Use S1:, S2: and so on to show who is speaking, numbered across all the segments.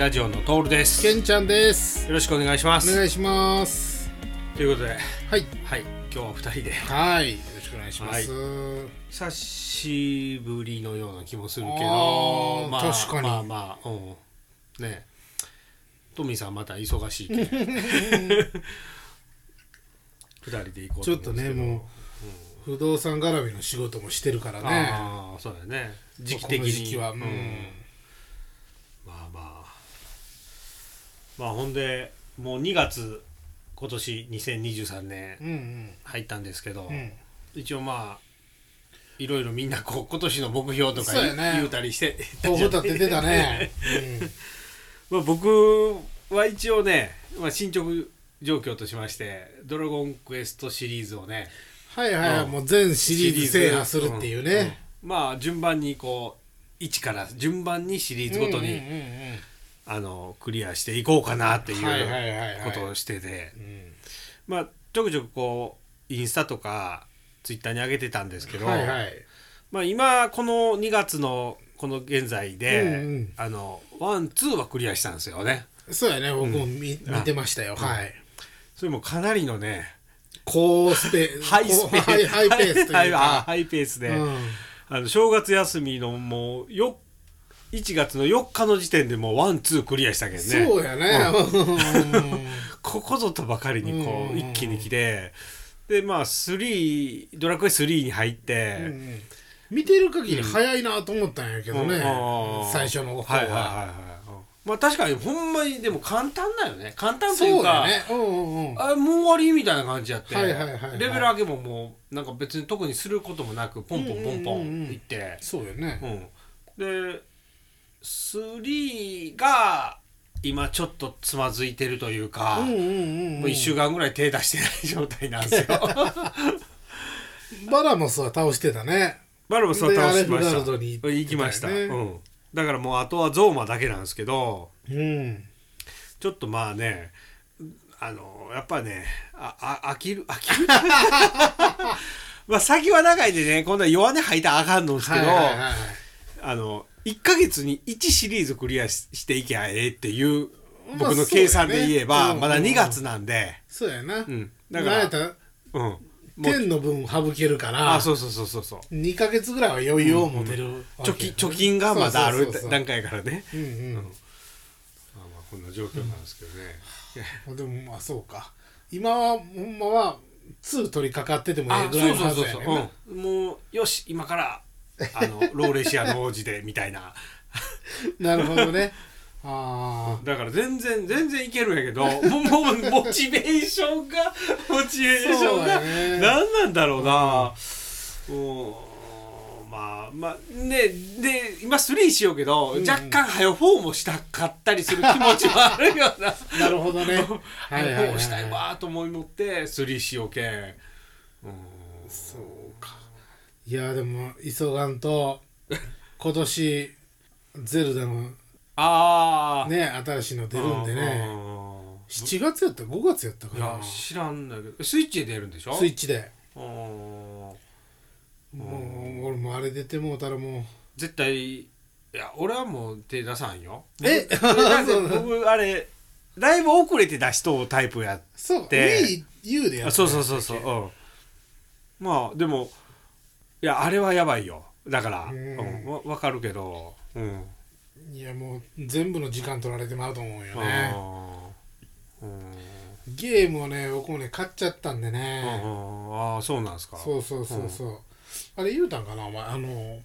S1: 08ラジオのトールです。よ
S2: けんちゃんです。
S1: ろしくお願いします。
S2: お願いします。
S1: ということで
S2: はい。
S1: はい。今日は2人で。
S2: はい。よろしくお願いします、
S1: 久しぶりのような気もするけ
S2: あ
S1: ど
S2: ー確かに。
S1: まあまあうん。ね。トミーさんまた忙しいけん 二人で行こう
S2: ちょっとねもう不動産絡みの仕事もしてるからね。
S1: ああそうだよね。時期的に。
S2: は。うん、
S1: まあまあまあほんでもう2月今年2023年
S2: うんうん。
S1: 入ったんですけど、
S2: うん。
S1: 一応まあいろいろみんなこう今年の目標とか
S2: そうやね。
S1: 言うたりして
S2: 立ててたね、
S1: まあ僕は一応ね、まあ、進捗状況としまして「ドラゴンクエスト」シリーズをね
S2: はいはいはい、
S1: うん。
S2: もう全シリーズ制覇するっていうね、
S1: うん。まあ順番にこう1から順番にシリーズごとに、
S2: うんうんうんうん
S1: あのクリアしていこうかなっていうことをしてて。
S2: うん。
S1: まあちょくちょくこうインスタとかツイッターに上げてたんですけど、
S2: はいはい。
S1: まあ、今この2月のこの現在で、
S2: うんうん。
S1: あのワンツーはクリアしたんですよね。
S2: そうやね僕も見,、見てましたよ、はい。
S1: それもかなりのね
S2: 高スペ
S1: ハイスペ
S2: ハイペースというか。
S1: ハイペースで、
S2: うん。
S1: あの正月休みのもうよ1月の4日の時点でもうワンツークリアしたけどね。
S2: そうやね、うん。
S1: ここぞとばかりにこう
S2: うん。
S1: 一気に来て。でまあ3ドラクエ3に入って、
S2: うん見てる限り早いなと思ったんやけどね、最初の方は,、
S1: はいはいはいはい。うんまあ確かにほんまにでも簡単だよね。簡単とい
S2: そうう
S1: か
S2: うんうんうん。
S1: あもう終わりみたいな感じやって、
S2: はいはいはいはい。
S1: レベル上げももうなんか別に特にすることもなくポンポンポンポ
S2: うんうんうんうん。
S1: ンいって、
S2: そうよね、
S1: うん。で3が今ちょっとつまずいてるというか、
S2: うんうんうんうん。
S1: もう1週間ぐらい手出してない状態なんですよ。
S2: バラモスは倒してたね。
S1: バルもそう倒しました。
S2: 行ね。
S1: 行きました、うん、だからもうあとはゾーマだけなんですけど
S2: うん。
S1: ちょっとまあねあのやっぱねああ飽きる飽きる？まあ先は長いでね今度は弱音吐いたらあかんのですけど、
S2: はいはいはいはい。
S1: あの1ヶ月に1シリーズクリアししていけばええっていう
S2: まあ
S1: 僕の計算で言えば、まだ2月なんで、
S2: そうやな、
S1: うん、
S2: だか
S1: らうん、
S2: 天の分省けるから
S1: あそうそうそうそうそう。
S2: 2か月ぐらいは余裕を持てるわけ
S1: 貯金貯金がまだある段階からね。
S2: うんうん、
S1: まあまあこんな状況なんですけどね、
S2: でもまあそうか。今はほんまは2取り掛かっててもええ
S1: あ
S2: ぐらいのはず
S1: そうそうそう
S2: やねん、
S1: もうよし今からあのローレシアの王子でみたいな。
S2: なるほどね。あ
S1: だから全然全然いけるんやけどもうもうモチベーションがモチベーションが
S2: やね。
S1: 何なんだろうな。うん。まあまあねで今3しようけど、
S2: ん。
S1: 若干早4もしたかったりする気持ちはあるよな。
S2: あなるほどね。はいはいはい
S1: 4したいわと思い持って3しようけん、うん、
S2: そう。かいやでも急がんと 今年ゼルダの
S1: ああ
S2: ね新しいの出るんでね。7月やった？5月やったか
S1: いや
S2: な
S1: 知らんだけど。スイッチで出るんでしょ？
S2: スイッチで。
S1: うん
S2: もう俺もあれ出てもうたらも
S1: 絶対いや俺はもう手出さんよ。
S2: え？
S1: 僕だって僕あれだいぶ遅れて出しとうタイプや
S2: うそう。
S1: で
S2: U でやった
S1: あそうそうそうそう、うん、まあでもいやあれはやばいよ。だから、
S2: う
S1: うんんわ分かるけどうん。
S2: いやもう全部の時間取られてまうと思うよ
S1: あ
S2: ね
S1: ー。うん。
S2: ゲームをね僕もね買っちゃったんで
S1: うん
S2: ね
S1: ああそうなんですか。
S2: そうそうそうそう。あれ言うたんかな？お前あの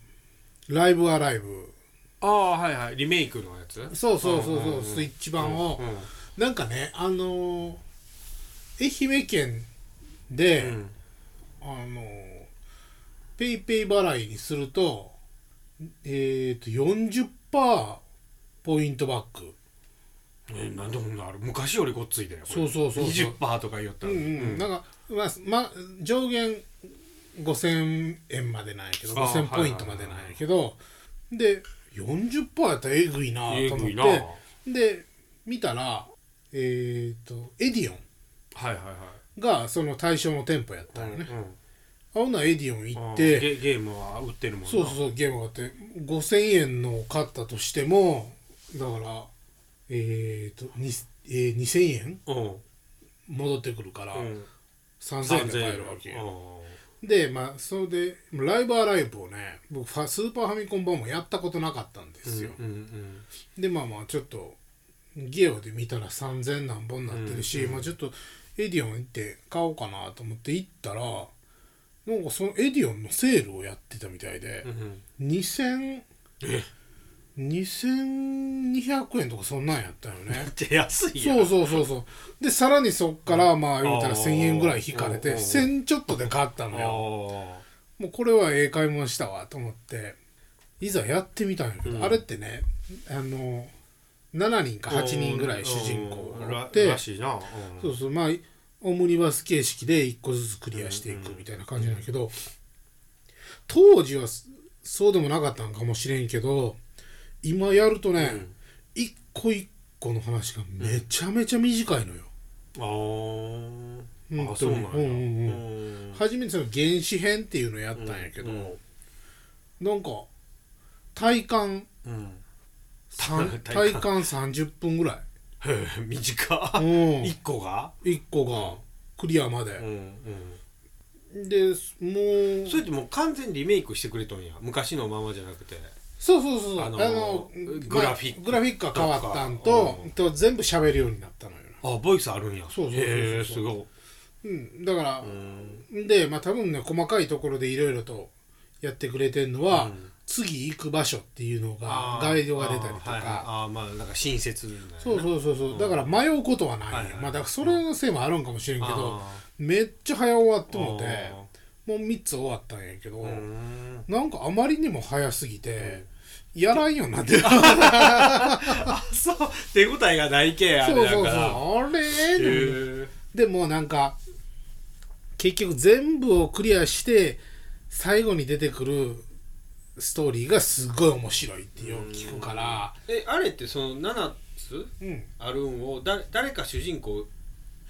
S2: ライブアライブ。
S1: ああはいはい。リメイクのやつ？
S2: そうそうそう
S1: うんうんうん
S2: そうスイッチ版を。
S1: うん。
S2: なんかねあの愛媛県で、
S1: うん。
S2: あのペイペイ払いにするとえっ、と40%ポイントバック。
S1: えなんでこんなある？昔よりごっついだよ
S2: そうそうそうそう。
S1: 20%とか言ったら。
S2: うんうん、なんか、まあま、上限5000円までなんやけど
S1: あ
S2: 5000ポイントまでなんやけどで40%やったらえぐいなと思って。で見たらえっ、とエディオン
S1: はいはいはい。
S2: がその対象の店舗やったよね、
S1: うん
S2: あほんならエディオン行
S1: うん
S2: って
S1: ゲゲームは売ってるもんな。
S2: そうそうそうゲームがあって5000円のを買ったとしてもだからえー、とに、えー、2000円
S1: うん。
S2: 戻ってくるから、
S1: うん。
S2: 3000円で買えるわけよ。でまあそれでライブアライブをね僕スーパーファミコン版もやったことなかったんですよ、
S1: うんうん
S2: でまあまあちょっとゲオで見たら3000何本になってるし、
S1: うんうん。
S2: まあちょっとエディオン行って買おうかなと思って行ったらなんかそのエディオンのセールをやってたみたいで
S1: う、ん
S2: 2000
S1: え
S2: ？2200円とかそんなんやったよね。
S1: ちゃ安いやん。
S2: そうそうそうそう。でさらにそっからまあ言うたら1000円ぐらい引かれて
S1: うん
S2: 1000ちょっとで買ったのよ。もうこれはええ買い物したわと思って。いざやってみたんやけど、
S1: うん。
S2: あれってねあの7人か8人ぐらい主人公
S1: うんら
S2: がおって
S1: らしいな、うん。
S2: そうそう。まあオムニバス形式で1個ずつクリアしていくみたいな感じなんやけど当時はそそうでもなかったんかもしれんけど今やるとね、
S1: うん。
S2: 一個一個の話がめちゃめちゃ短いのよ。
S1: あー。
S2: 本当に
S1: あそうなんや、
S2: うんうんうん。
S1: うん。
S2: 初めてその原始編っていうのやったんやけど、
S1: うん
S2: なんか体感
S1: うん。体感。
S2: 30分 ぐらい、
S1: へえ短。
S2: う
S1: い
S2: ん、
S1: 一個が
S2: ？1個がクリアま
S1: うん
S2: で、
S1: うん。
S2: でもう。
S1: それってもう完全にリメイクしてくれとんや。昔のままじゃなくて。
S2: そうそうそうあ
S1: あ
S2: の
S1: のグラフィック
S2: まあグラフィックが変わったん
S1: とうん。
S2: と全部喋るようになったのよ。
S1: あボイスあるんや。
S2: そうそうそうそう。
S1: へえすごい。
S2: うん、だから
S1: う、ん。
S2: でまあ多分ね細かいところでいろいろとやってくれてるのは、
S1: うん
S2: 次行く場所っていうのがガイドが出たりとか、
S1: はいはい。あーまあなんか親切みたいな
S2: そうそうそうそう。だから迷うことはない。
S1: はいはい。
S2: まあだからそれのせいもあるんかもしれんけど、
S1: あ
S2: めっちゃ早終わって
S1: ー
S2: もうて
S1: あ
S2: もう3つ終わったんやけど、
S1: ん。
S2: なんかあまりにも早すぎて、やらんようになってる。
S1: あそう。手応えがないけあれ
S2: そうそうそう。あれ？でもなんか結局全部をクリアして最後に出てくるストーリーがすごい面白いってよく聞くから。
S1: えあれってその7つ？
S2: うん。
S1: あるんをだ誰か主人公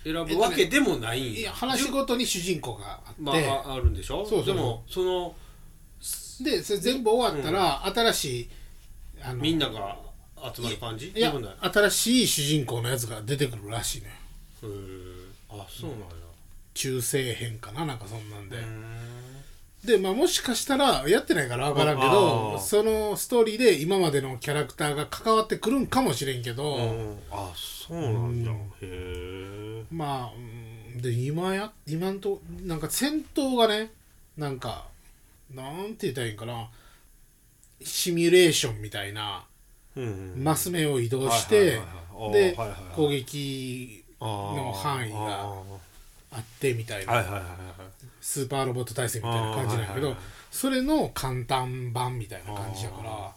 S1: 選ぶわけでもないん
S2: いや話ごとに主人公があって、
S1: まあああるんでしょ？
S2: そう
S1: でもその
S2: でそれ全部終わったら、新しいあの
S1: みんなが集まる感じ？
S2: いや新しい主人公のやつが出てくるらしいね
S1: へえあそうなんや。
S2: 中世編かな？なんかそんなんで、
S1: うーん
S2: でまあもしかしたらやってないから分からんけ
S1: あ
S2: ど
S1: あ
S2: そのストーリーで今までのキャラクターが関わってくるんかもしれんけど、
S1: うん。あそうなんだ。
S2: うん。
S1: へえ。
S2: まあうん。で今や今んとなんか戦闘がねなんかなんて言ったらいいんかな。シミュレーションみたいな
S1: うん
S2: マス目を移動し
S1: はい
S2: てで攻撃
S1: の
S2: の範囲があってみたいな。
S1: はいはいはいはい
S2: スーパーロボット対戦みたいな感じなんやけど
S1: あーはいはいはい
S2: それの簡単版みたいな感じやから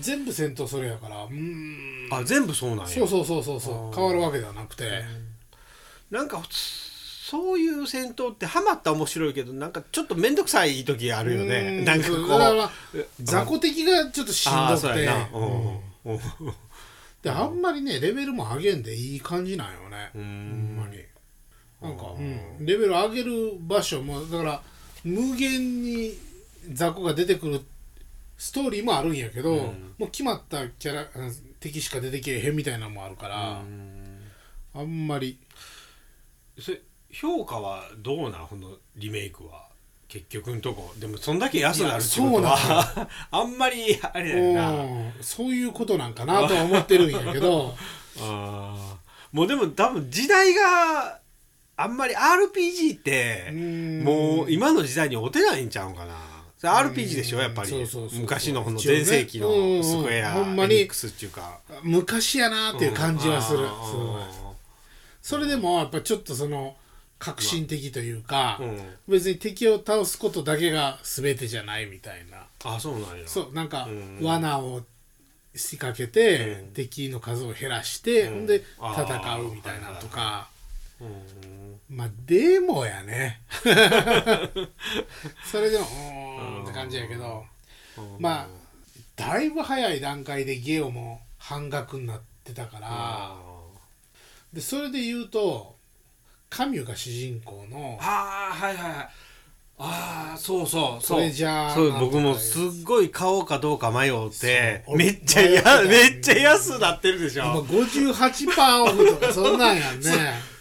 S2: 全部戦闘それやからうーん。
S1: あ全部そうなんや。
S2: そうそうそうそう変わるわけではなくて。
S1: なんかそういう戦闘ってハマったら面白いけどなんかちょっと面倒くさい時あるよ
S2: う
S1: ね
S2: ん。
S1: なんかこう。
S2: だから雑魚敵がちょっとしんどくて。であんまりねレベルも上げんでいい感じなんよね。
S1: う
S2: ほ
S1: ん
S2: んまになんか
S1: あ、
S2: う
S1: ー
S2: ん、レベル上げる場所もだから無限に雑魚が出てくるストーリーもあるんやけど、
S1: うん。
S2: もう決まったキャラあ敵しか出てけえへんみたいなのもあるから、あんまり。
S1: それ評価はどうなん？このリメイクは。結局のとこ。でもそんだけ安くなるってことは あんまりあれだよな。
S2: うん。そういうことなんかなとは思ってるんやけど。
S1: あー。もうでも多分時代があんまり RPG って
S2: うん。
S1: もう今の時代に合てないんちゃうんかな。RPG でしょやっぱり。
S2: そうそうそうそう。
S1: 昔のこの全盛期のスクエア
S2: うんほんまに。
S1: エニックスっていうか。
S2: 昔やなっていう感じはする、
S1: うん。
S2: それでもやっぱちょっとその革新的というか、
S1: うん。
S2: 別に敵を倒すことだけが全てじゃないみたいな。
S1: あそうなんや。
S2: そうなんか
S1: うん。
S2: 罠を仕掛けて、
S1: うん。
S2: 敵の数を減らして、
S1: うん。
S2: ほんで戦うみたいなのとか、
S1: うん
S2: まあでもやね。それでもうーんって感じやけど。
S1: うん。
S2: まあだいぶ早い段階でゲオも半額になってたから、
S1: あ
S2: でそれで言うとカミュが主人公の
S1: あはいはいはい。ああそうそう
S2: それじゃあ
S1: そう
S2: なんとか
S1: 僕もすっごい買おうかどうか迷うて
S2: そう。
S1: めっちゃや
S2: 迷ってたよね
S1: めっちゃ安なってるでし
S2: 今
S1: ょ
S2: 58%オフとかそんなんやんね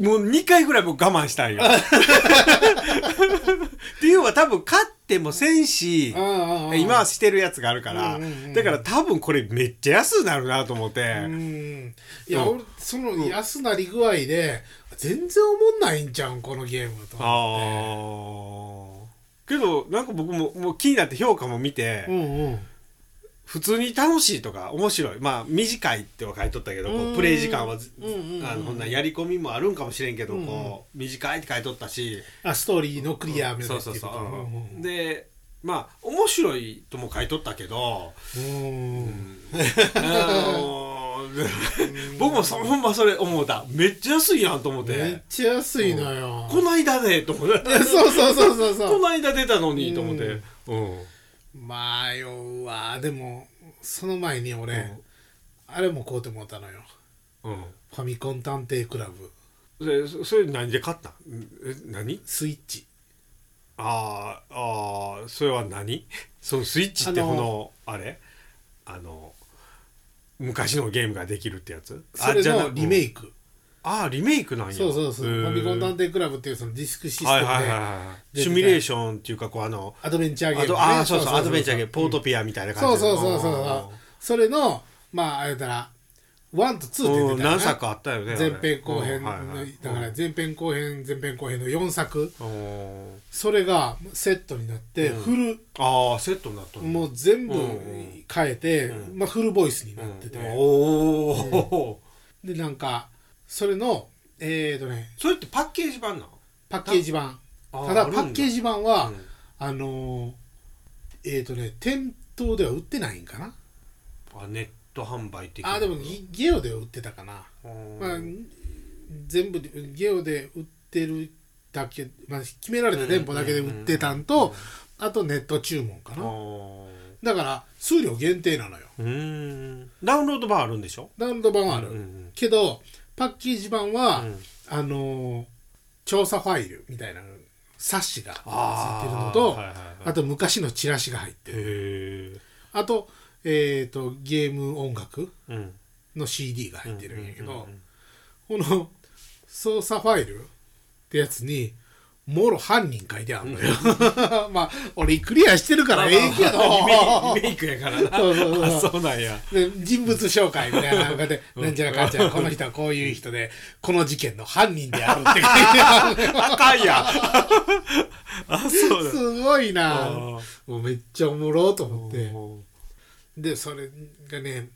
S1: もう2回ぐらい僕我慢したんよ。っていうのは多分買ってもせんし今はしてるやつがあるから、だから多分これめっちゃ安くなるなと思って、
S2: うんいや、
S1: うん。
S2: 俺その安なり具合で全然おもんないんちゃうんこのゲームと思
S1: ああけどなんか僕ももう気になって評価も見て
S2: うんうん
S1: 普通に楽しいとか面白い。まあ短いっては書いとったけどこ
S2: う
S1: プレイ時間はあのこんなやり込みもあるんかもしれんけどこう短いって書いとったし。
S2: あストーリーのクリア目指
S1: そうそうそう。
S2: していくと。
S1: うんでまあ面白いとも書いとったけど
S2: うん。
S1: あのー 僕もそほんまそれ思った。めっちゃ安いやんと思っ
S2: めってちゃ安いのよ。
S1: こないだねと思って。
S2: そうそうそうそうそ
S1: こ
S2: う
S1: ないだ出たのにと思って。うん
S2: 迷うわ。でもその前に俺、
S1: うん。
S2: あれも買うてもうたのよ。
S1: うん。
S2: ファミコン探偵クラブ。
S1: それそそれ何で買ったん？え何？
S2: スイッチ。
S1: あーあーそれは何？そのスイッチって
S2: あの
S1: このあれ？あの昔のゲームができるってやつ？
S2: それ
S1: あじゃな
S2: のリメイク
S1: ああリメイクなんや。
S2: そうそうそう。ファミコン探偵クラブっていうそのディスクシステムで、
S1: はいはいシミュレーションっていうかこうあの
S2: アドベンチャーゲーム、
S1: あとあーそうそうアドベンチャーゲーム。ポー
S2: ト
S1: トピアみたいな感じ
S2: そうそうそうそうそれのまああれだら1と2って
S1: 何作あったよね
S2: 前編後編
S1: はいはい。
S2: だから前編後編前編後編の4作。
S1: うん
S2: それがセットになって
S1: うん。
S2: フル、
S1: ああセットになった
S2: もう全部
S1: うん。うん。
S2: 変えて、
S1: うん。
S2: まあ、フルボイスになってて、
S1: うん。おお
S2: でなんかそれのえーとね
S1: それってパッケージ版なの？
S2: パッケージ版。
S1: あ
S2: ただ
S1: あるんだ。
S2: パッケージ版は、
S1: うん。
S2: あのーえーとね店頭では売ってないんかな？
S1: あネット販売的な。
S2: あでもギゲオでは売ってたかな、
S1: うん。
S2: まあ、全部でゲオで売ってるだけ、まあ、決められた店舗だけで売ってたんと、あとネット注文か
S1: あ
S2: な
S1: ー。
S2: だから数量限定なのよ。
S1: うーん。ダウンロード版あるんでしょ？
S2: ダウンロード版はある、
S1: うんうん。
S2: けどパッケージ版は、
S1: うん。
S2: あのー調査ファイルみたいな冊子がついてるのと
S1: はいはいはい。
S2: あと昔のチラシが入ってる。あと,、えー、とゲーム音楽
S1: うん。
S2: の CD が入ってるんやけど、この操作ファイルってやつにもろ犯人書いてあるのよ。まあ俺クリアしてるからええけど。
S1: リメイクリメイクやからな。
S2: そう
S1: なんや。
S2: で人物紹介みたいなのがで、なんちゃらかんちゃら、この人はこういう人で、この事件の犯人であるって書いてある。
S1: あかんやあそうだ。
S2: すごいな。
S1: あ
S2: もうめっちゃおもろと思って。
S1: ー。
S2: で、それがね、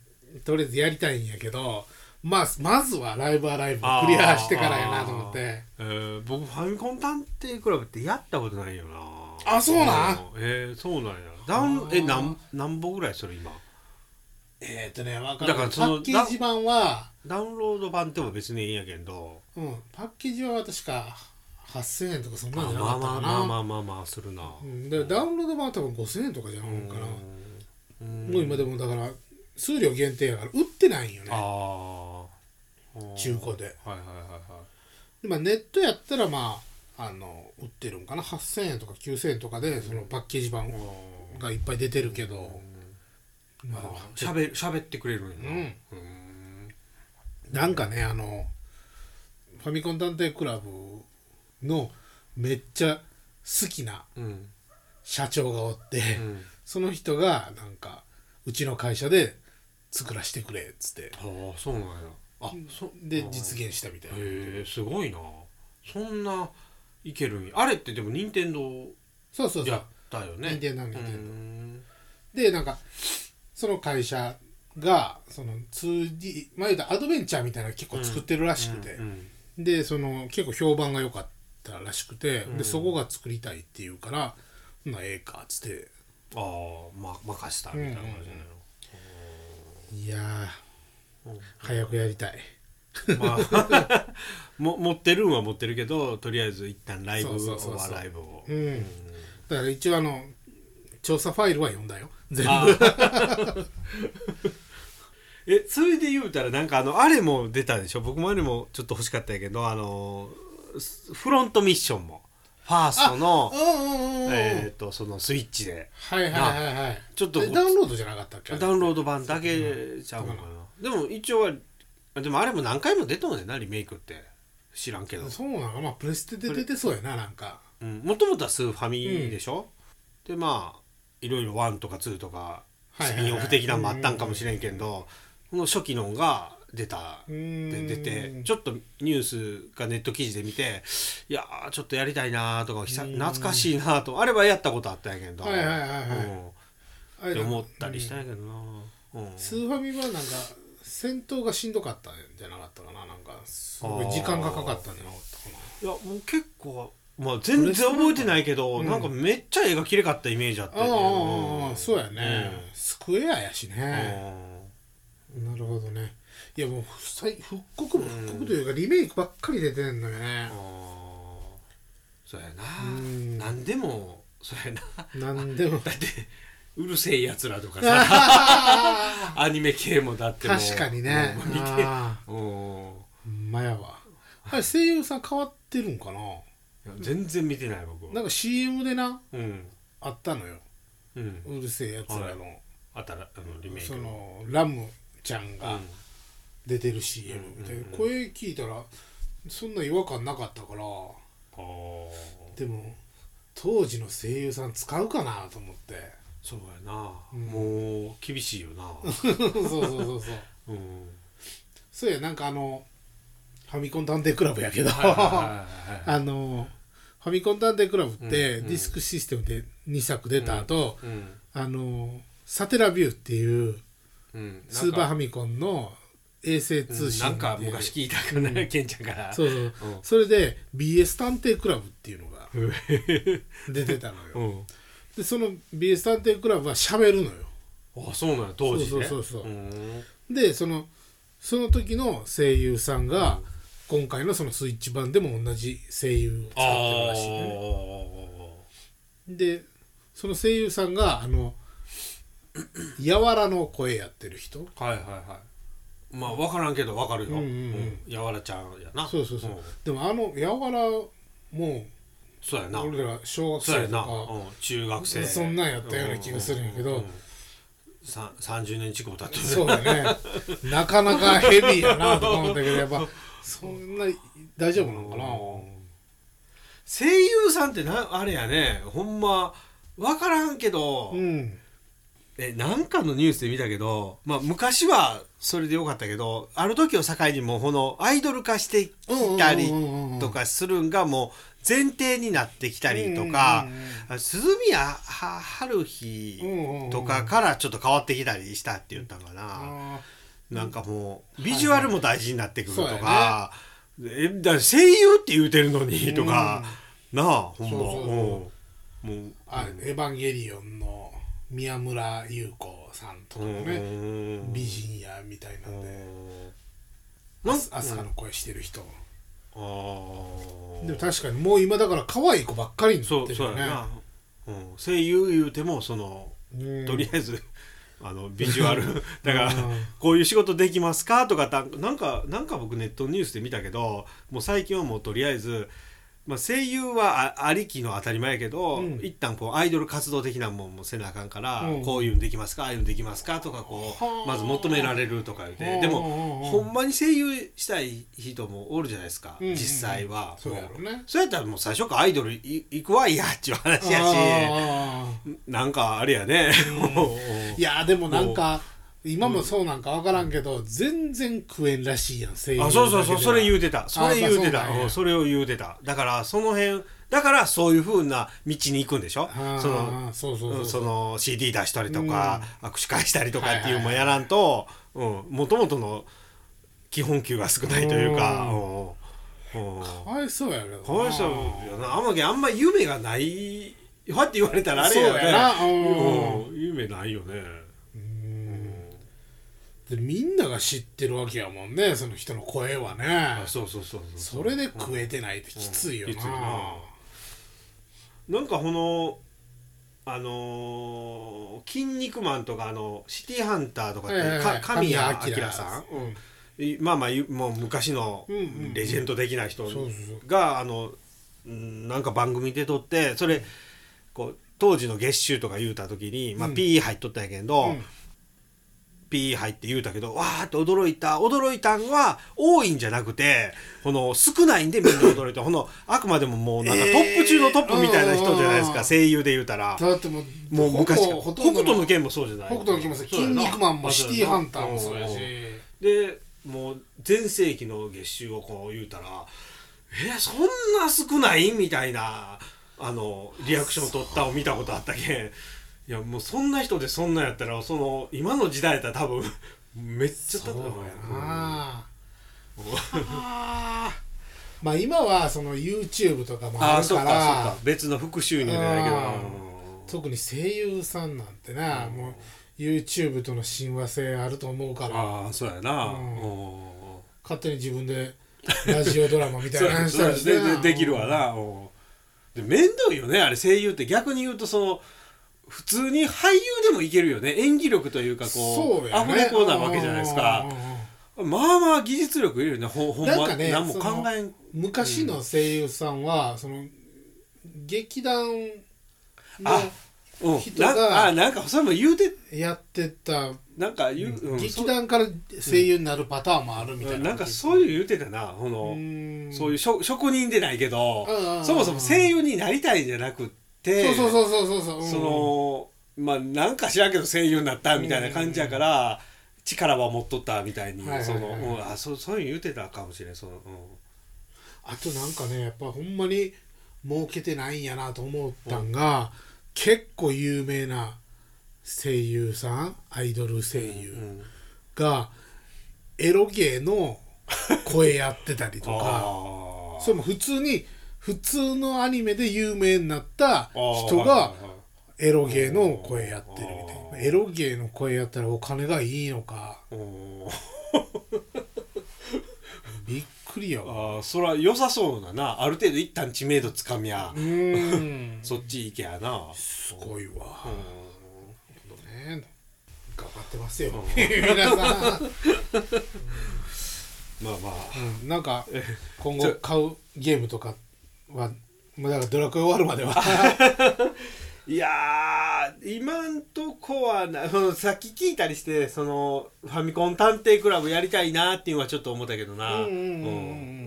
S2: とりあえずやりたいんやけど、まあ、まずはライブアライブをクリアしてからやなと思って。
S1: えー僕ファミコン探偵クラブってやったことないよな。
S2: あそうなん？
S1: えー、そうなんや。ダウン
S2: あー。
S1: えなん何本ぐらいそれ今？
S2: えっ、ー、とね、わかる
S1: だからその
S2: パッケージ版は、
S1: ダウンロード版でも別にいいんやけど。
S2: うん、パッケージ版は確か8000円とかそんなんじゃな
S1: まあまあ
S2: かったかな。
S1: まあまあまあまあするな。
S2: うん、でダウンロード版は多分5000円とかじゃないかな。
S1: うん。
S2: もう今でもだから数量限定やから売ってないんよね。
S1: ああ
S2: 中古で。
S1: はいはいはいは
S2: でまあ、ネットやったらまああの売ってるんかな。8000円とか9000円とかでそのパッケージ版
S1: い
S2: がいっぱい出てるけど、まあ
S1: しゃべしゃべってくれるんやな。
S2: うん。
S1: うん。
S2: なんかねあのファミコン探偵クラブのめっちゃ好きな
S1: うん。
S2: 社長がおって、
S1: うん。
S2: その人がなんかうちの会社で作らせてくれっつって。
S1: ああそうなんやあそ
S2: で実現したみたいな。
S1: へえすごいな。そんないけるんや。あれってでも任天堂
S2: そうそうそう。
S1: やったよね。
S2: 任天堂任
S1: う
S2: 天堂。
S1: ん。
S2: でなんかその会社がその 2D まあ言うたらアドベンチャーみたいなの結構作ってるらしくて、
S1: うん
S2: でその結構評判が良かったらしくて、
S1: うん。
S2: でそこが作りたいっていうから「ほなええか」っつって。
S1: ああま任したみたいな感じな
S2: いやー、
S1: うん
S2: 早くやりたい。
S1: のまあ も持ってるんは持ってるけどとりあえず一旦ライブ
S2: そうそうそうそう。
S1: はライブを。
S2: うん。だから一応あの調査ファイルは読んだよ。全部。
S1: あ えそれで言うたらなんかあのあれも出たでしょ？僕もあれもちょっと欲しかったんやけどあのフロントミッションもファーストの
S2: うんうんうんうん。
S1: えっとそのスイッチで。
S2: はいはいはいはい。
S1: ちょっと
S2: えダウンロードじゃなかったっけ？
S1: ダウンロード版だけちゃうのかな。でも一応はでもあれも何回も出とんねんなリメイクって。知らんけど。
S2: そうなのまあプレステで出てそうやななんか。
S1: もともとはスーファミでしょ、でまあいろいろ1とか2とかスピンオフ的なのもあったんかもしれんけど、この初期のが出た。で出てちょっとニュースがネット記事で見ていやーちょっとやりたいなーとか懐かしいなーとあればやったことあったんやけど、
S2: はいはいはいはい。
S1: うん。
S2: あれ
S1: って思ったりしたんやけどな、うん。
S2: スーファミはなんか戦闘がしんどかったんじゃなかったかな。なんかすごい時間がかかったんじゃなかったか
S1: いやもう結構まあ全然覚えてないけど、
S2: うん。
S1: なんかめっちゃ絵が綺麗かったイメージあって、
S2: なああああ
S1: ん
S2: そうやね、スクエアやし
S1: うん。
S2: ね、なるほどねいやもう再復刻も復刻というかリメイクばっかり出てんのよね。
S1: そうや
S2: うん。
S1: な何でもそうやな。
S2: なんでも。
S1: だってうるせえやつらとかさ。アニメ系もだって
S2: 確かにね。
S1: うん見て。
S2: あ
S1: うん
S2: まやわ。あれ声優さん変わってるんかな？
S1: 全然見てない僕
S2: なんか CM でな
S1: うん。
S2: あったのよ。
S1: うん。
S2: うるせえやつらの、
S1: あたらあのリメイク
S2: そのラムちゃんが。
S1: うん
S2: 出てる CM みたいな、声聞いたらそんな違和感なかったから。でも当時の声優さん使うかなと思って。
S1: そうやな、
S2: うん。
S1: もう厳しいよな。
S2: そうそうそうそう。
S1: うん。
S2: そうやなんかあのファミコン探偵クラブやけど。あのファミコン探偵クラブって
S1: うん
S2: ディスクシステムで2作出た後、
S1: うん
S2: あのサテラビューっていう
S1: うん。
S2: スーパーファ
S1: ミ
S2: ミコンの衛星通信
S1: なんか
S2: で
S1: 昔聞いたかな、ケンちゃんから。
S2: そうそう、
S1: うん。
S2: それで BS 探偵クラブっていうのが出てたのよ、
S1: うん。
S2: でその BS 探偵クラブは喋るのよ。
S1: あそうなんや当時ね。
S2: そうそうそうそう。
S1: うん。
S2: でそのその時の声優さんが、今回のそのスイッチ版でも同じ声優を使ってるらしいね。でその声優さんがあの やわらの声やってる人。
S1: はいはいはいまあ分からんけど分かるよ、
S2: うんうんうん。
S1: やわらちゃんやな。
S2: そうそうそう、
S1: ん。
S2: でもあのやわらも
S1: そうやな。
S2: 俺ら小学
S1: そうやな、
S2: 生とか
S1: うん、中学生。
S2: そんなんやったような気がするんやけど
S1: さ30年近く経ってる。
S2: そうだね。なかなかヘビーやなとか思ったけどやっぱそんな大丈夫なのかな？
S1: 声優さんってなあれやね。ほんま分からんけど、
S2: うん
S1: えなんかのニュースで見たけど、まあ、昔はそれでよかったけどある時を境にもうこのアイドル化してきたりとかするんがもう前提になってきたりとかあ鈴宮は春日とかからちょっと変わってきたりしたって言ったんかな。
S2: あ
S1: なんかもうビジュアルも大事になってくるとか、えだ声優って言うてるのにとか、なあほんま。
S2: そうそうそう。
S1: うん。もう
S2: ーあエヴァンゲリオンの宮村優子さんとかもね
S1: うん。
S2: 美人やみたいなんで
S1: なん。
S2: アスカの声してる人。
S1: あー。
S2: でも確かにもう今だから可愛い子ばっかりにな
S1: そう
S2: ってるよね。
S1: そううん、声優言うてもその、
S2: うん。
S1: とりあえず あのビジュアル。だから
S2: うん。
S1: こういう仕事できますかとかたなんかなんか僕ネットニュースで見たけどもう最近はもうとりあえず、まあ、声優はあありきの当たり前やけど、
S2: うん。
S1: 一旦こうアイドル活動的なもんもせなあかんから、
S2: うん。
S1: こういうのできますか？ああいうのできますか？とかこ
S2: はあ。
S1: うまず求められるとか言って。で
S2: うん
S1: もほんまに声優したい人もおるじゃないですか、
S2: うん
S1: 実際は。
S2: そうやろね。
S1: そうやったらもう最初からアイドルい行くわいやっちゅう話やし。
S2: あ
S1: なんかあれやね。
S2: ーいやでもなんか今もそうなんか分からんけど全然食えんらしいやん声優
S1: あそうそうそうそれ言う
S2: て
S1: てたそれ言うてた。
S2: そ
S1: それを言うてた。だからその辺だからそういうふうな道に行くんでしょ？その
S2: そうそうそう
S1: その握手したりとか、握手会したりとかっていうのもやらんともともとの基本給が少ないというか
S2: かわいそうやけどな。
S1: かわいそうやな。あんまりあんま夢がないわって言われたらあれやね。
S2: そうやな。うん。
S1: うん夢ないよね
S2: でみんなが知ってるわけやもんねその人の声はね。
S1: あそうそうそうそう。
S2: それで食えてないってきついよ
S1: うん。きつい
S2: な。
S1: ななんかこのあのー筋肉マン」とかあの「シティーハンター」とかって、
S2: はいはいはい
S1: か神谷明さん、
S2: うん。
S1: いまあまあゆもう昔の
S2: うんうんうん。
S1: レジェンド的な人があのうんなんか番組で撮ってそれこう当時の月収とか言うた時に、まあ、P 入っとったんやけど、
S2: うん
S1: P 入って言うたけどわーって驚いた。驚いたんは多いんじゃなくてこの少ないんでみんな驚いた。このあくまでももうなんかトップ中のトップみたいな人じゃないですか、
S2: えー
S1: 声優で言うたら。
S2: だってもう
S1: もう昔から北斗の拳もそうじゃない。
S2: 北斗の拳もそう筋肉マンもシティーハンターもそうやし。
S1: でもう全盛期の月収をこう言うたらえー、そんな少ないみたいなあのリアクション取ったを見たことあったけんいやもうそんな人でそんなんやったらその今の時代やったら多分 めっちゃ高い
S2: な。まあ今はその YouTube とかもあるか
S1: ああそうかそう
S2: ら
S1: か。別の副収入じゃないけど。
S2: うん。特に声優さんなんてなもう YouTube との親和性あると思うから。
S1: ああそうやな、
S2: 勝手に自分でラジオドラマみたいな のした
S1: ででできるわな、うん。で面倒いよねあれ。声優って逆に言うとその普通に俳優でもいけるよね。演技力というかこ
S2: そうやね。
S1: うアフレコなわけじゃないですか。
S2: うんうんうん
S1: まあまあ技術力いるよね。ほほんま何も考えん。
S2: 昔の声優さんはその劇団
S1: あうん。
S2: 人が
S1: なあなんかそれも言うて
S2: でやってた
S1: なんか言う、うん
S2: 劇団から声優になるパターンもあるみたいな。
S1: そなんかそういう言うてたな。この、そういう職職人でないけど、
S2: うんうんうん
S1: そもそも声優になりたいんじゃなくって
S2: そうそうそうそうそう。そう
S1: そのまあなんか知らんけど声優になったみたいな感じやから、力は持っとったみたいに、そのうんあそうそういうの言うてたかもしれんその、うん。
S2: あとなんかねやっぱほんまに儲けてないんやなと思ったんが、結構有名な声優さんアイドル声優がエロゲーの声やってたりとか。
S1: あ
S2: それも普通に普通のアニメで有名になった
S1: ー
S2: 人がエロゲーの声やってるみたいな。エロゲーの声やったらお金がいいのか。
S1: うん
S2: びっくりやわ。
S1: あーそれは良さそうだな。ある程度一旦知名度つかみや、そっち行けやな。
S2: すごいわ、
S1: うん。
S2: ね。頑張ってますよ。皆さん、
S1: まあまあ。
S2: うん、なんか今後買うゲームとかはもうだからドラクエ終わるまでは。い
S1: やー今んとこはなそのさっき聞いたりしてそのファミコン探偵クラブやりたいなっていうのはちょっと思ったけどな。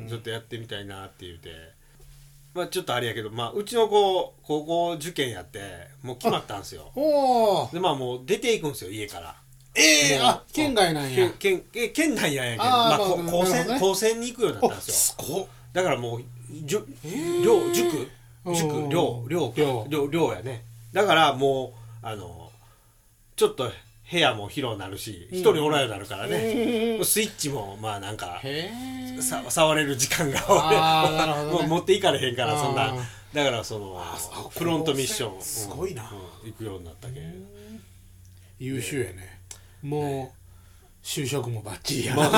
S1: ちょっとやってみたいなって言うてまあちょっとあれやけどまあうちの子高校受験やってもう決まったんですよ。でまあもう出ていくんですよ家から。
S2: ええ
S1: もう
S2: あ県外なんや。
S1: 県県え県内やんやけど
S2: あー
S1: まあ、高専高専に行くようになったん
S2: お
S1: ですよだからもうじゅ
S2: ー。
S1: 寮塾？
S2: うん。
S1: 塾寮寮か。
S2: 寮
S1: 寮寮やね。だからもうあのちょっと部屋も広なるし一人おらんようになるからね、スイッチもまあなんかさ触れる時間が
S2: ね。
S1: もう持っていかれへんからそんな。だからそのフロントミッション
S2: すごいな。
S1: うん行くようになったけん。
S2: 優秀やね。もう就職もバッチリやな。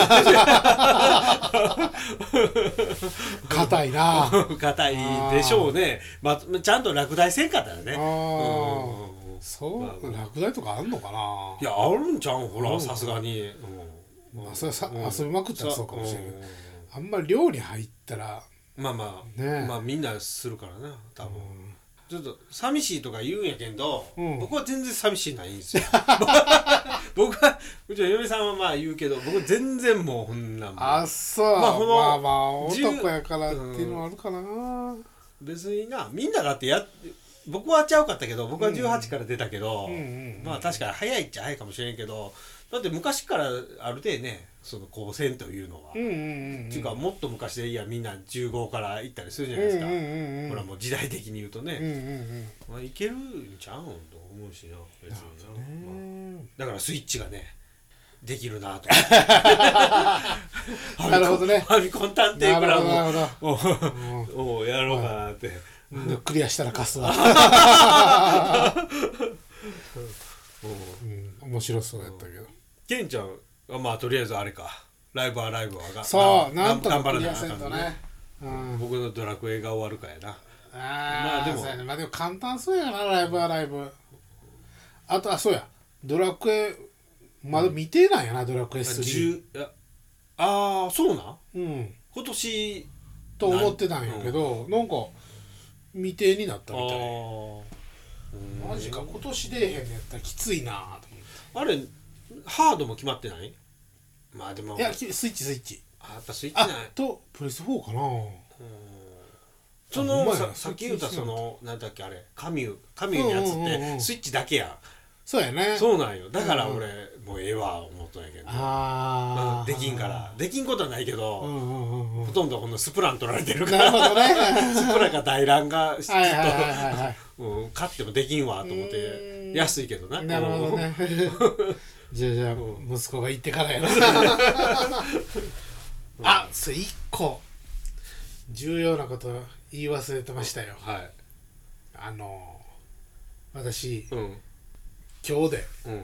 S2: 硬いな
S1: 硬いでしょうねまあちゃんと落第せんかったらね
S2: あ
S1: うん
S2: そう
S1: まあ
S2: 落第とかあんのかない
S1: やあるんちゃうほらさすがに、うん
S2: まあそれさ遊びまくったらそうかもしれんけど
S1: うん
S2: あんまり寮に入ったら
S1: まあまあ、
S2: ね
S1: まあみんなするからな多分、ちょっと寂しいとか言うんやけど、
S2: うん。
S1: 僕は全然寂しいないんですよ。僕はうちの嫁さんはまあ言うけど僕全然もうこんなんも
S2: あそう。
S1: まあこの
S2: まあまあ
S1: 十
S2: 男やからっていうのはあるかな。
S1: 別になみんなだってや僕はちゃうかったけど僕は18から出たけど、
S2: うんうん
S1: まあ確かに早いっちゃ早いかもしれんけどだって昔からある程度ねその高専というのは、
S2: うんうんうん
S1: っていうかもっと昔でいいやみんな15から行ったりするじゃないですか、
S2: うんうんうんうん
S1: ほらもう時代的に言うとね、
S2: うんうんうん
S1: まあ、いけるんちゃうんと思うしな別にな、まあだからスイッチがねできるなと。
S2: なるほどね。
S1: ファミコン探偵クラブを もうやろうかなって、
S2: でクリアしたら貸すわ。うん。面白そうやったけど。
S1: ケンちゃんはまあとりあえずあれか。ライブはライブはが
S2: そう
S1: が
S2: なんとかクリアせんとね。うん。
S1: 僕のドラクエが終わるかやな。
S2: あ
S1: まあでも。
S2: ね。まあでも簡単そうやなライブはライブ。あとあそうや。ドラクエまだ未定なんやなドラクエ3
S1: 10いやああそうなん？
S2: うん。
S1: 今年。
S2: と思ってたんやけどなんか未定になった
S1: あ
S2: みたい。マジか今年出えへんのやったらきついなと思って。
S1: あれハードも決まってない？まあでも。
S2: いやきスイッチスイッチ。
S1: あやっぱスイッチない。
S2: あとプレス4かな
S1: そのささっき言ったそのなんだっけあれカミュカミュのやつってスイッチだけや
S2: そうやね。
S1: んそうなんよ。だから
S2: うん。
S1: 俺もうええわ思ったんやけど。
S2: ああ
S1: うんできんから。できんことはないけ
S2: うん
S1: ど
S2: うんうんうん。
S1: ほとんどこのスプラン取られてるか
S2: なるほ
S1: ら
S2: どね。
S1: スプラが大乱がちょっとうん買ってもできんわと思っ
S2: う
S1: て安いけどな。
S2: なるほどね。じゃあじゃあ
S1: う
S2: 息子が行ってからやな。あそれ一個。重要なこと言い忘れてましたよ。
S1: はい。
S2: あの私
S1: うん
S2: 今日で。
S1: うん。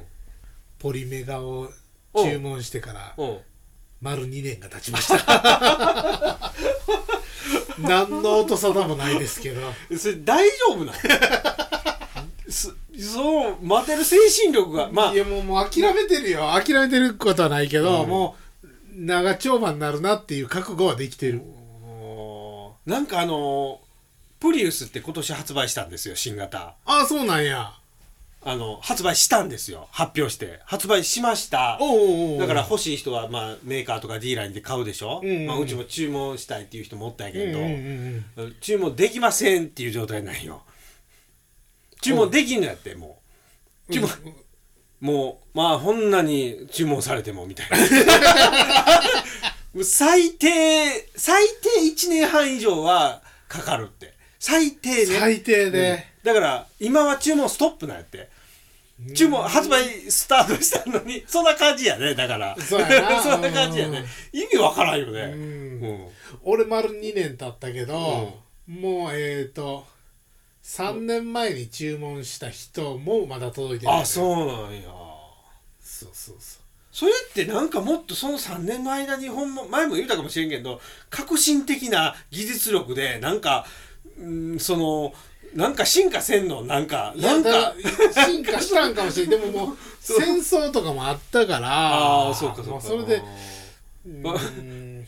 S2: ポリメガを注文してから
S1: うん。
S2: 丸2年が経ちました。何の音沙汰もないですけど。
S1: それ大丈夫なの？すそう待てる精神力がまあ。
S2: いやもうもう諦めてるよ。諦めてることはないけど、
S1: うん。
S2: もう長丁場になるなっていう覚悟はできてる。
S1: なんかあのプリウスって今年発売したんですよ新型。
S2: ああそうなんや
S1: あの発売したんですよ。発表して。発売しました。
S2: おうおうおう。
S1: だから欲しい人はまあメーカーとかディーラーにで買うでしょ、
S2: うんうんうん。
S1: まあ、うちも注文したいっていう人もおったんやけど、
S2: うんうんうんうん。
S1: 注文できませんっていう状態なんよ。注文できんのやってもう。注文、もうまあこんなに注文されてもみたいな。最低最低1年半以上はかかるって。最低ね。
S2: 最低で、
S1: だから今は注文ストップなんやって注文発売スタートしたのにそんな感じやねだから。
S2: そ
S1: んな感じやね。意味わからんよね。
S2: うん。
S1: うん。
S2: 俺丸2年経ったけど、もうえっ、ー、と3年前に注文した人もまだ届いてない。
S1: あそうなんや。
S2: そうそうそ
S1: それってなんかもっとその3年の間にほんま前も言ったかもしれんけど革新的な技術力でなんかうんそのなんか進化せんの？なんか
S2: う
S1: なんか。
S2: 進化したんかもしれん。でももう 戦争とかもあったから
S1: ああそうかそうか。
S2: もそれでうん。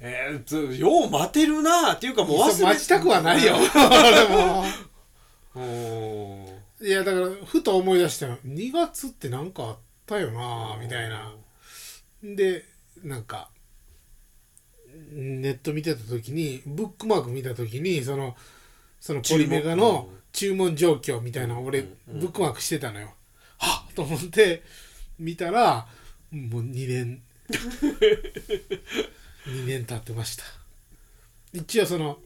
S1: えー、つよう待てるなっていうかもう忘れ
S2: 待ちたくはないよ。俺も。
S1: うん
S2: いやだからふと思い出したよ。2月ってなんかあったよなみたいな。でなんかネット見てた時にブックマーク見た時にそのそのポリメガの注文状況みたいなの俺ブックマークしてたのよ。はっ！と思って見たらもう2年。2年経ってました。一応その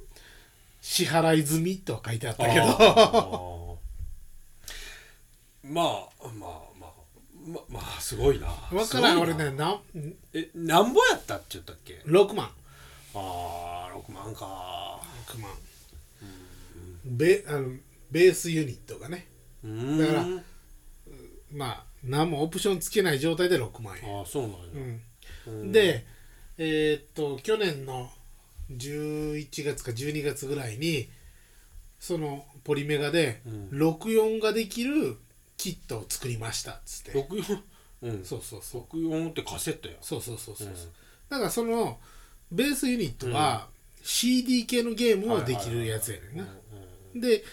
S2: 支払い済みとは書いてあったけ
S1: あ
S2: ど
S1: ー。まあまあまあままあすごいな。
S2: 分からん。俺ねなん
S1: えなんぼやったって言ったっけ
S2: ？6万。
S1: ああ6万か。
S2: 6万ベあのベースユニットがね。だからまあ何もオプションつけない状態で6万円、
S1: ああそうなんや、
S2: うん、でえーっと去年の11月か12月ぐらいにそのポリメガで
S1: うん。
S2: 64ができるキットを作りましたっつって。
S1: 64うん。
S2: そうそうそう。
S1: 64ってカセットや。
S2: そうそうそうそう
S1: う。ん。
S2: だからそのベースユニットは CD 系のゲームをできるやつやねんなで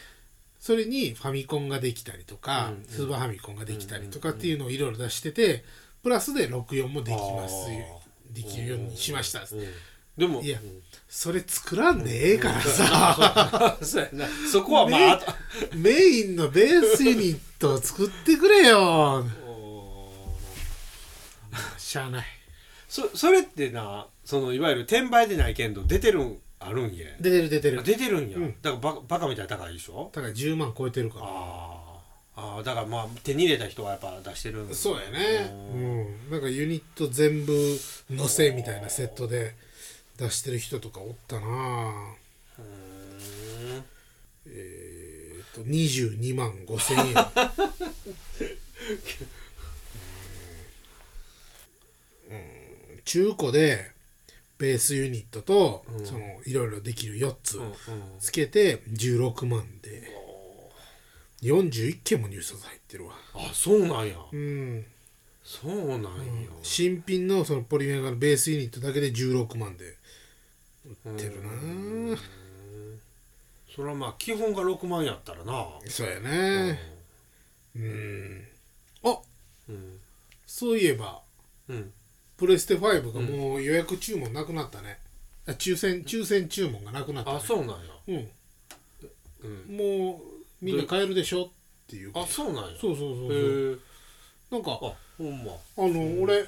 S2: それにファミコンができたりとか、
S1: うん
S2: スーパーファミコンができたりとかっていうのをいろいろ出しててプラスで64もできます。できるようにしました。
S1: うん。でも
S2: いや
S1: うん
S2: それ作らんでええからさ。
S1: そこはまあ、
S2: メインのベースユニットを作ってくれよ。しゃあない。
S1: そそれってなそのいわゆる転売でないけんど出てるんあるんや。
S2: 出てる出てる。
S1: あ出てるんや、
S2: うん。
S1: だからバカバカみたいに高いでしょ？
S2: だから10万超えてるから。
S1: あー。あーだからまあ手に入れた人はやっぱ出してるん
S2: そうやね。うん。なんかユニット全部乗せみたいなセットで出してる人とかおったな。
S1: うー。ん
S2: えっと22万5千円。うん。中古でベースユニットと、
S1: うん。
S2: そのいろいろできる4つつけて16万で41件も入札入ってるわ。
S1: あそうなんや。
S2: うん。
S1: そうなんや、
S2: 新品のそのポリメガのベースユニットだけで16万で売ってるな。
S1: それはまあ基本が6万やったらな。
S2: そうやね。うん。あ
S1: うん。
S2: そういえば
S1: うん
S2: プレステ5がもう予約注文なくなったね、あ抽選抽選注文がなくなった、ね、
S1: あそうなんや。
S2: うん。
S1: うん。
S2: もうみんな買えるでしょっていう
S1: あそうなんや。
S2: そうそうそうそう。
S1: へえ。
S2: なんか
S1: あほんま。
S2: あの、俺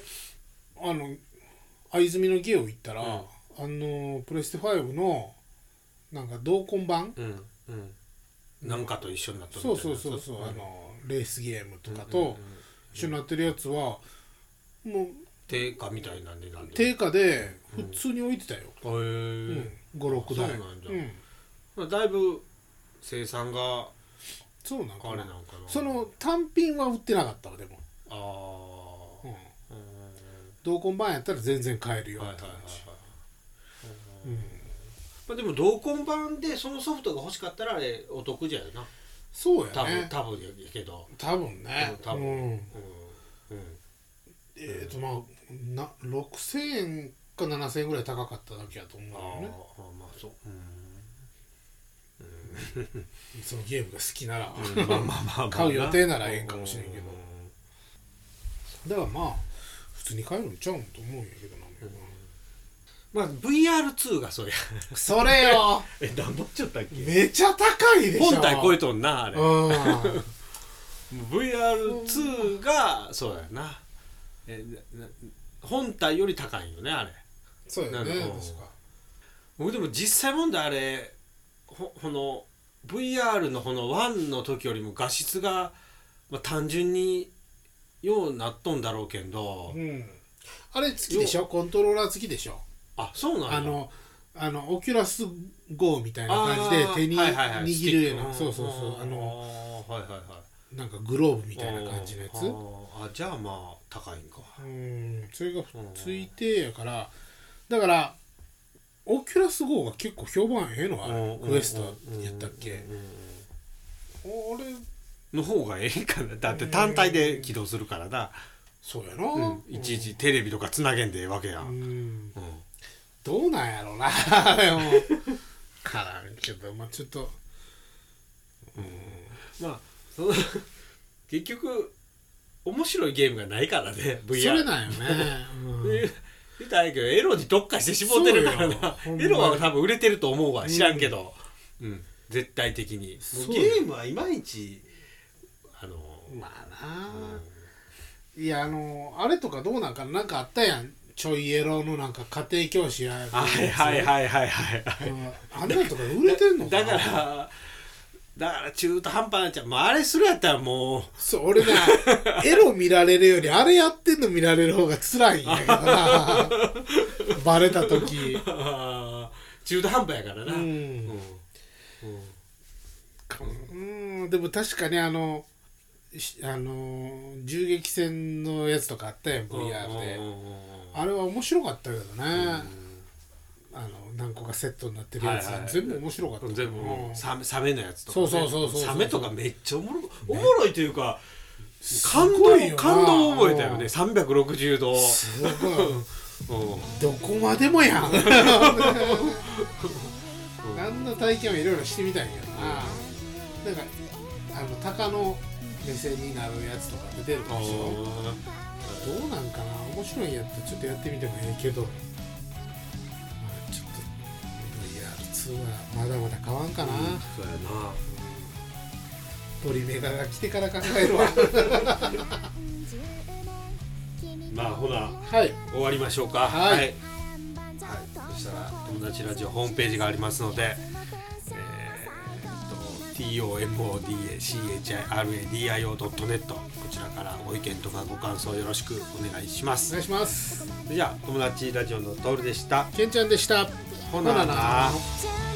S2: あの藍住のゲオ行ったら、
S1: うん。
S2: あのプレステ5のなんか同梱版、
S1: うんうん。なんかと一緒になった
S2: そうそうそうそう、あのレースゲームとかと一緒になってるやつはもう
S1: 定価みたいな値段で。
S2: 定価で普通に置いてたよ、
S1: へえ。
S2: うん。56台。
S1: そうなんだ。
S2: うん。
S1: まあだいぶ生産が
S2: そうなんかな。
S1: あれなんかな。
S2: その単品は売ってなかったわでも、
S1: ああ
S2: うん、
S1: うん。
S2: 同梱版やったら全然買えるよって感じ、
S1: はいまあでも同梱版でそのソフトが欲しかったらあれお得じゃよな。多分
S2: そうやね。
S1: 多分やけど。
S2: 多分ね。
S1: 多分
S2: うん。えっ、とまあな6000円か7000円ぐらい高かっただけやと思う
S1: あ
S2: よね。
S1: あまあそう。うん。
S2: そのゲームが好きなら、
S1: まあまあまあまあ
S2: 買う予定ならええんかもしれんけど。
S1: うん。
S2: だからまあ普通に買えるんちゃうんと思うんやけどな、
S1: まあ VR2 がそうや。
S2: それよ。
S1: え何ぼっちゃったっけ？
S2: めちゃ高いでしょ。
S1: 本体超えとんなあれ。
S2: うん。
S1: VR2 がそうやな。えなな本体より高いよねあれ。
S2: そうやね確か。
S1: 僕でも実際問題あれほこの VR のこの1の時よりも画質が、まあ、単純にようなっとんだろうけんど、
S2: うん。あれ付きでしょ？コントローラー付きでしょ？
S1: あそうなんや。
S2: あのあのオキュラス GO みたいな感じで手に握るような、
S1: スティック。
S2: そうそうそう。あの
S1: はいはいはい
S2: なんかグローブみたいな感じのやつ？
S1: あじゃあまあ高いんか。
S2: うん。それがついてやからだからオキュラス GO が結構評判ええのあれクエストやったっけ？
S1: うん。うん。
S2: あれ
S1: の方がええかな。だって単体で起動するからな、
S2: そうや
S1: う、
S2: なん。
S1: いちいちテレビとかつなげんでええわけや、
S2: うん。ん
S1: うん。
S2: どうなんやろうな。でもからんけどまあちょっと。
S1: まあそ の結局面白いゲームがないからね VR
S2: それなんよね、うん。
S1: 言うたらけどエロに特化して絞ってるからなエロは多分売れてると思うわ知らんけど、うん。絶対的に。ゲームはいまいちあの
S2: まあな、いやあのあれとかどうなんかななんかあったやん。ちょいエロのなんか家庭教師や
S1: はいはいはいはいはい。
S2: うん。あんなんとか売れてんのかな？
S1: だからだから中途半端になっちゃう、まあ、あれするやったらもう。
S2: そう俺なエロ見られるよりあれやってんの見られる方が辛いんやけどな。バレた時。
S1: 中途半端やからな、
S2: う
S1: うん。
S2: ん。うんでも確かにあのしあの銃撃戦のやつとかあったやん VR で。あれは面白かったけどね、あの何個かセットになってるやつ、
S1: はいはい。
S2: 全部面白かった。
S1: 全部
S2: うん。
S1: サメサメのやつとか、ね、
S2: そうそうそう
S1: サメとかめっちゃおもろおもろいというか
S2: す
S1: 感動感動を覚えたよね。360度
S2: すごい。
S1: うん。
S2: どこまでもやん。あん。な体験はいろいろしてみたいけどな。なんかあの鷹の目線になるやつとか出てるでしょどうなんかな。面白いんやったらちょっとやってみてもええけどと VR2 はまだまだ変わんかな、
S1: そうや
S2: 鳥メガが来てから考えるわ。
S1: な まあほな
S2: はい。
S1: 終わりましょうか。
S2: はい。
S1: はい、はい。そしたら友達ラジオホームページがありますのでえー、と TOMODACHIRADIO.net こちらからご意見とかご感想よろしくお願いします。
S2: お願いします。
S1: じゃあ友達ラジオのトールでした。
S2: けんちゃんでした
S1: ほな。な。